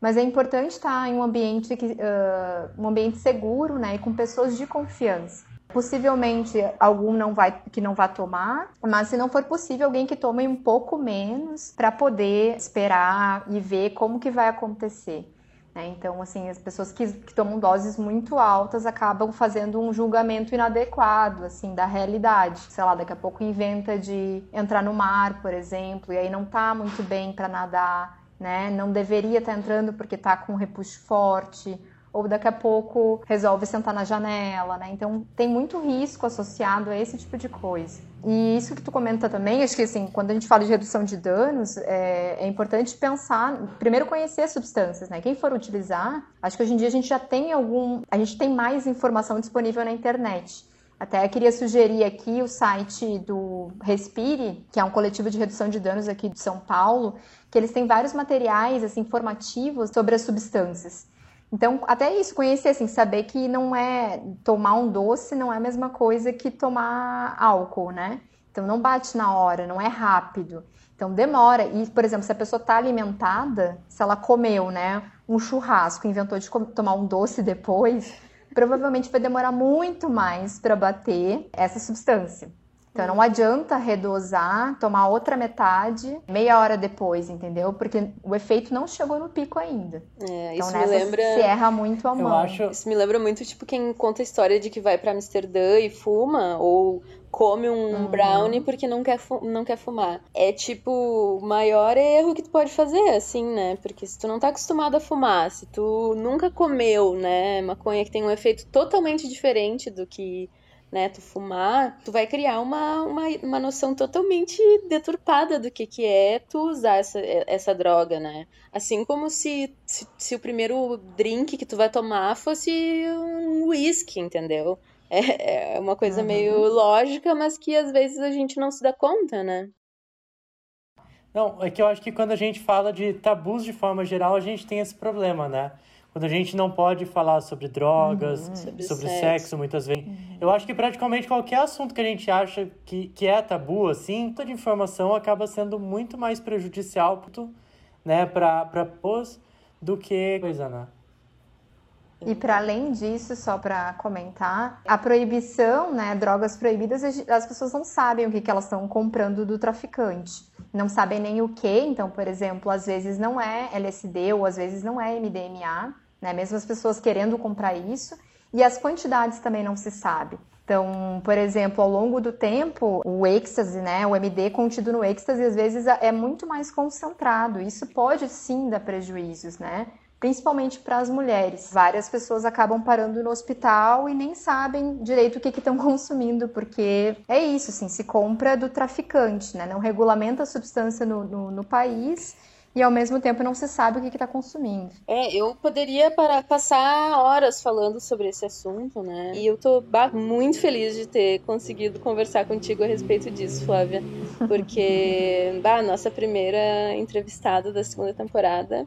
Mas é importante estar em um ambiente, que, uh, um ambiente seguro, né, e com pessoas de confiança. Possivelmente algum não vai que não vai tomar, mas se não for possível, alguém que tome um pouco menos para poder esperar e ver como que vai acontecer. Né? Então, assim, as pessoas que, que, tomam doses muito altas acabam fazendo um julgamento inadequado, assim, da realidade. Sei lá, daqui a pouco inventa de entrar no mar, por exemplo, e aí não tá muito bem para nadar, né? Não deveria estar tá entrando porque tá com um repuxo forte ou daqui a pouco resolve sentar na janela, né? Então tem muito risco associado a esse tipo de coisa. E isso que tu comenta também, acho que assim, quando a gente fala de redução de danos, é, é importante pensar, primeiro conhecer as substâncias, né? Quem for utilizar, acho que hoje em dia a gente já tem algum, a gente tem mais informação disponível na internet. Até queria sugerir aqui o site do Respire, que é um coletivo de redução de danos aqui de São Paulo, que eles têm vários materiais assim, informativos sobre as substâncias. Então, até isso, conhecer, assim, saber que não é tomar um doce não é a mesma coisa que tomar álcool, né? Então, não bate na hora, não é rápido. Então, demora. E, por exemplo, se a pessoa está alimentada, se ela comeu, né, um churrasco, inventou de tomar um doce depois, provavelmente vai demorar muito mais para bater essa substância. Então não adianta redosar, tomar outra metade meia hora depois, entendeu? Porque o efeito não chegou no pico ainda. É, então isso me lembra... se erra muito a mão. Acho... Isso me lembra muito, tipo, quem conta a história de que vai para Amsterdã e fuma, ou come um uhum. brownie porque não quer, não quer fumar. É tipo o maior erro que tu pode fazer, assim, né? Porque se tu não tá acostumado a fumar, se tu nunca comeu, né, maconha que tem um efeito totalmente diferente do que né, tu fumar, tu vai criar uma, uma, uma noção totalmente deturpada do que, que é tu usar essa, essa droga, né? Assim como se, se, se o primeiro drink que tu vai tomar fosse um whisky, entendeu? É, é uma coisa uhum. meio lógica, mas que às vezes a gente não se dá conta, né? Não, é que eu acho que quando a gente fala de tabus de forma geral, a gente tem esse problema, né? Quando a gente não pode falar sobre drogas, uhum, sobre, sobre sexo. sexo. muitas vezes. Uhum. Eu acho que praticamente qualquer assunto que a gente acha que, que é tabu, assim, toda informação acaba sendo muito mais prejudicial né, para pôs do que coisa, né? E para além disso, só para comentar, a proibição, né, drogas proibidas, as pessoas não sabem o que, que elas estão comprando do traficante. Não sabem nem o que, então, por exemplo, às vezes não é LSD ou às vezes não é MDMA, né, mesmo as pessoas querendo comprar isso, e as quantidades também não se sabe. Então, por exemplo, ao longo do tempo, o êxtase, né, o MD contido no êxtase, às vezes é muito mais concentrado. Isso pode sim dar prejuízos, né? Principalmente para as mulheres. Várias pessoas acabam parando no hospital e nem sabem direito o que estão consumindo, porque é isso, assim, se compra do traficante, né? Não regulamenta a substância no, no, no país e ao mesmo tempo não se sabe o que está consumindo. É, eu poderia para, passar horas falando sobre esse assunto, né? E eu tô muito feliz de ter conseguido conversar contigo a respeito disso, Flávia. Porque, bah, nossa primeira entrevistada da segunda temporada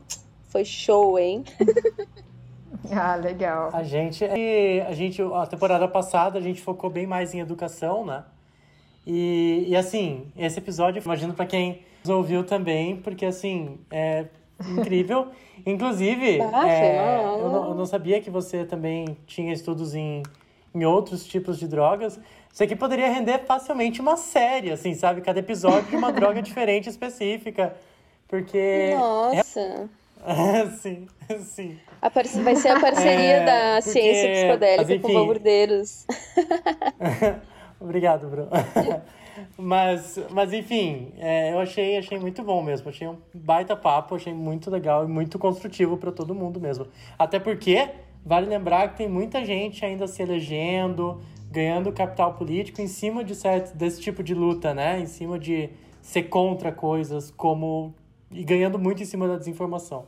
foi show, hein? ah, legal. A gente, a gente, a temporada passada a gente focou bem mais em educação, né? E, e assim, esse episódio, imagino para quem ouviu também, porque assim, é incrível. Inclusive, é, eu, não, eu, não, sabia que você também tinha estudos em, em outros tipos de drogas. Isso aqui poderia render facilmente uma série, assim, sabe? Cada episódio de uma droga diferente específica. Porque. Nossa! É, sim, sim. Vai ser a parceria é, da porque, ciência psicodélica enfim... com baldeiros. Obrigado, Bruno. Mas, mas enfim, é, eu achei, achei muito bom mesmo. Achei um baita papo, achei muito legal e muito construtivo para todo mundo mesmo. Até porque, vale lembrar que tem muita gente ainda se elegendo, ganhando capital político em cima de certo, desse tipo de luta, né? Em cima de ser contra coisas como. e ganhando muito em cima da desinformação.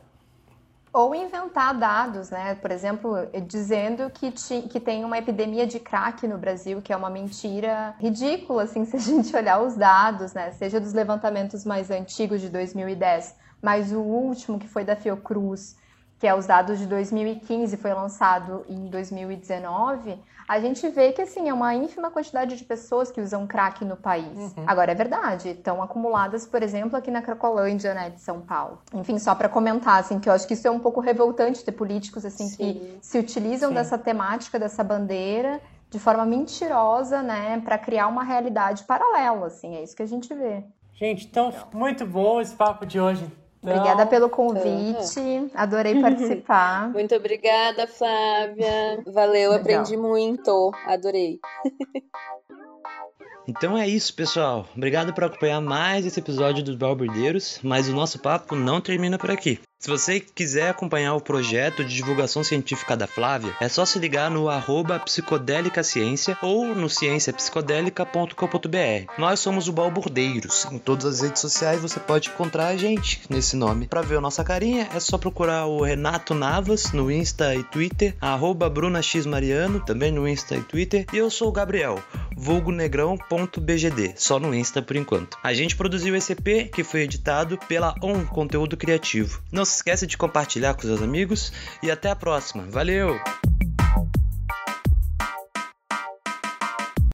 Ou inventar dados, né? Por exemplo, dizendo que, que tem uma epidemia de crack no Brasil, que é uma mentira ridícula, assim, se a gente olhar os dados, né? Seja dos levantamentos mais antigos de 2010, mas o último, que foi da Fiocruz, que é os dados de 2015, foi lançado em 2019, a gente vê que assim é uma ínfima quantidade de pessoas que usam crack no país. Uhum. Agora é verdade, estão acumuladas, por exemplo, aqui na Cracolândia, né, de São Paulo. Enfim, só para comentar assim que eu acho que isso é um pouco revoltante ter políticos assim Sim. que se utilizam Sim. dessa temática, dessa bandeira de forma mentirosa, né, para criar uma realidade paralela, assim, é isso que a gente vê. Gente, então, muito bom esse papo de hoje. Obrigada pelo convite, uhum. adorei participar. Muito obrigada, Flávia. Valeu, Legal. aprendi muito, adorei. Então é isso, pessoal. Obrigado por acompanhar mais esse episódio dos Balburdeiros, mas o nosso papo não termina por aqui. Se você quiser acompanhar o projeto de divulgação científica da Flávia, é só se ligar no arroba psicodélica ciência ou no cienciapsicodélica.com.br. Nós somos o Balburdeiros. Em todas as redes sociais você pode encontrar a gente nesse nome. Para ver a nossa carinha, é só procurar o Renato Navas no Insta e Twitter, arroba brunaxmariano, também no Insta e Twitter. E eu sou o Gabriel, vulgonegrão.bgd, só no Insta por enquanto. A gente produziu esse EP que foi editado pela On Conteúdo Criativo. Não esqueça de compartilhar com seus amigos e até a próxima. Valeu!